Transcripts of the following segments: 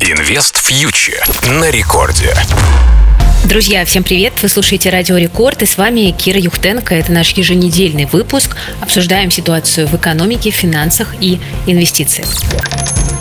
Инвест фьючер на рекорде. Друзья, всем привет! Вы слушаете Радио Рекорд, и с вами Кира Юхтенко. Это наш еженедельный выпуск. Обсуждаем ситуацию в экономике, финансах и инвестициях.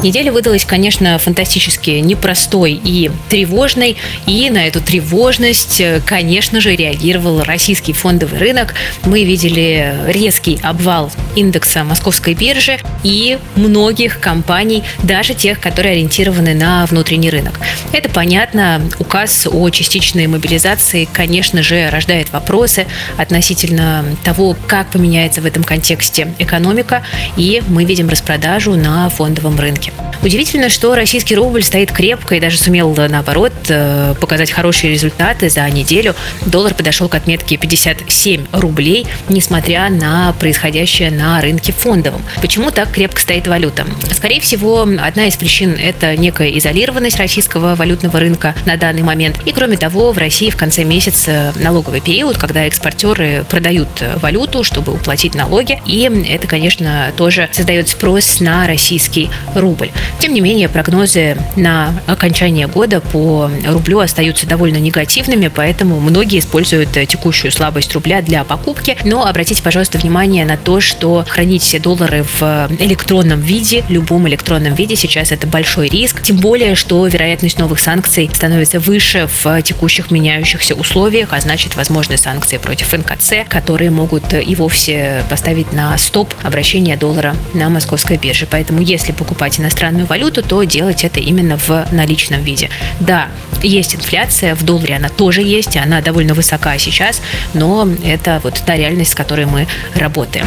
Неделя выдалась, конечно, фантастически непростой и тревожной. И на эту тревожность, конечно же, реагировал российский фондовый рынок. Мы видели резкий обвал индекса московской биржи и многих компаний, даже тех, которые ориентированы на внутренний рынок. Это понятно. Указ о частичной мобилизации, конечно же, рождает вопросы относительно того, как поменяется в этом контексте экономика. И мы видим распродажу на фондовом рынке. Удивительно, что российский рубль стоит крепко и даже сумел, наоборот, э, показать хорошие результаты за неделю. Доллар подошел к отметке 57 рублей, несмотря на происходящее на рынке фондовом. Почему так крепко стоит валюта? Скорее всего, одна из причин – это некая изолированность российского валютного рынка на данный момент. И, кроме того, в России в конце месяца налоговый период, когда экспортеры продают валюту, чтобы уплатить налоги. И это, конечно, тоже создает спрос на российский рубль. Тем не менее, прогнозы на окончание года по рублю остаются довольно негативными, поэтому многие используют текущую слабость рубля для покупки. Но обратите, пожалуйста, внимание на то, что хранить все доллары в электронном виде, любом электронном виде сейчас это большой риск. Тем более, что вероятность новых санкций становится выше в текущих меняющихся условиях, а значит, возможны санкции против НКЦ, которые могут и вовсе поставить на стоп обращение доллара на московской бирже. Поэтому, если покупать иностранную валюту, то делать это именно в наличном виде. Да, есть инфляция, в долларе она тоже есть, она довольно высока сейчас, но это вот та реальность, с которой мы работаем.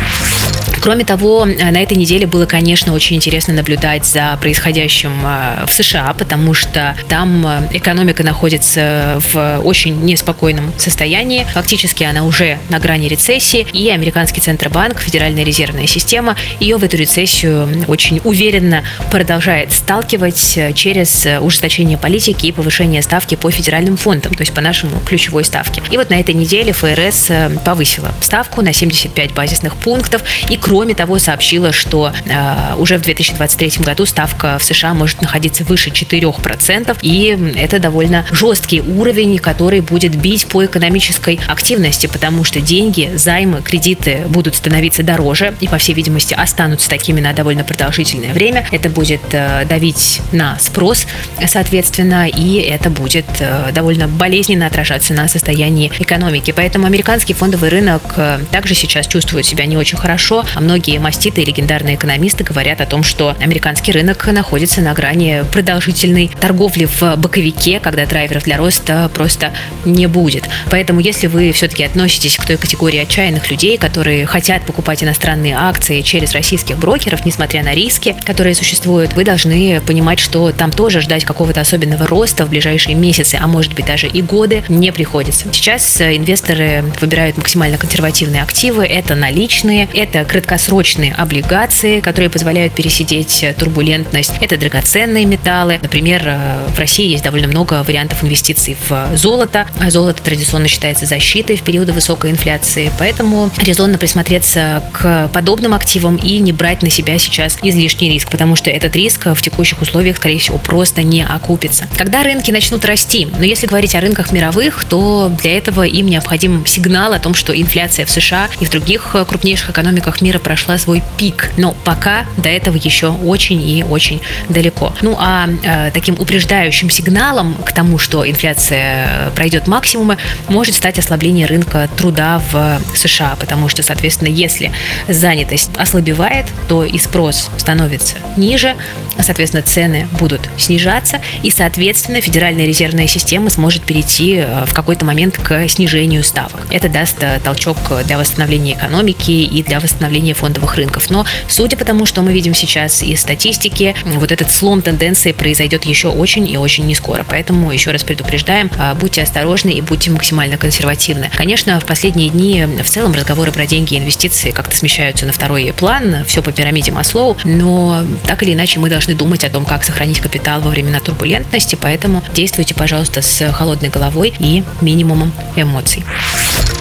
Кроме того, на этой неделе было, конечно, очень интересно наблюдать за происходящим э, в США, потому что там э, экономика находится в очень неспокойном состоянии. Фактически она уже на грани рецессии, и американский Центробанк, Федеральная резервная система, ее в эту рецессию очень уверенно продолжает сталкивать э, через ужесточение политики и повышение ставки по федеральным фондам, то есть по нашему ключевой ставке. И вот на этой неделе ФРС повысила ставку на 75 базисных пунктов и Кроме того, сообщила, что э, уже в 2023 году ставка в США может находиться выше 4%, и это довольно жесткий уровень, который будет бить по экономической активности, потому что деньги, займы, кредиты будут становиться дороже и, по всей видимости, останутся такими на довольно продолжительное время. Это будет э, давить на спрос, соответственно, и это будет э, довольно болезненно отражаться на состоянии экономики. Поэтому американский фондовый рынок э, также сейчас чувствует себя не очень хорошо. А многие маститы и легендарные экономисты говорят о том, что американский рынок находится на грани продолжительной торговли в боковике, когда драйверов для роста просто не будет. Поэтому, если вы все-таки относитесь к той категории отчаянных людей, которые хотят покупать иностранные акции через российских брокеров, несмотря на риски, которые существуют, вы должны понимать, что там тоже ждать какого-то особенного роста в ближайшие месяцы, а может быть даже и годы не приходится. Сейчас инвесторы выбирают максимально консервативные активы. Это наличные, это краткосрочные краткосрочные облигации, которые позволяют пересидеть турбулентность. Это драгоценные металлы. Например, э, в России есть довольно много вариантов инвестиций в золото. А золото традиционно считается защитой в периоды высокой инфляции. Поэтому резонно присмотреться к подобным активам и не брать на себя сейчас излишний риск, потому что этот риск в текущих условиях, скорее всего, просто не окупится. Когда рынки начнут расти, но если говорить о рынках мировых, то для этого им необходим сигнал о том, что инфляция в США и в других крупнейших экономиках мира прошла свой пик, но пока до этого еще очень и очень далеко. Ну а э, таким упреждающим сигналом к тому, что инфляция пройдет максимумы, может стать ослабление рынка труда в США, потому что, соответственно, если занятость ослабевает, то и спрос становится ниже, соответственно, цены будут снижаться, и, соответственно, Федеральная резервная система сможет перейти э, в какой-то момент к снижению ставок. Это даст э, толчок для восстановления экономики и для восстановления падение фондовых рынков. Но судя по тому, что мы видим сейчас из статистики, вот этот слом тенденции произойдет еще очень и очень не скоро. Поэтому еще раз предупреждаем, а, будьте осторожны и будьте максимально консервативны. Конечно, в последние дни в целом разговоры про деньги и инвестиции как-то смещаются на второй план, все по пирамиде Маслоу, но так или иначе мы должны думать о том, как сохранить капитал во времена турбулентности, поэтому действуйте, пожалуйста, с холодной головой и минимумом эмоций.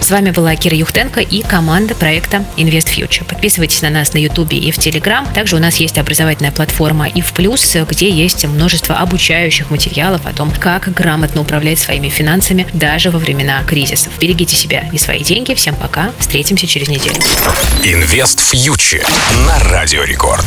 С вами была Кира Юхтенко и команда проекта Invest Future. Подписывайтесь на нас на YouTube и в Telegram. Также у нас есть образовательная платформа и в плюс, где есть множество обучающих материалов о том, как грамотно управлять своими финансами даже во времена кризисов. Берегите себя и свои деньги. Всем пока. Встретимся через неделю. Инвест фьючер на Радио Рекорд.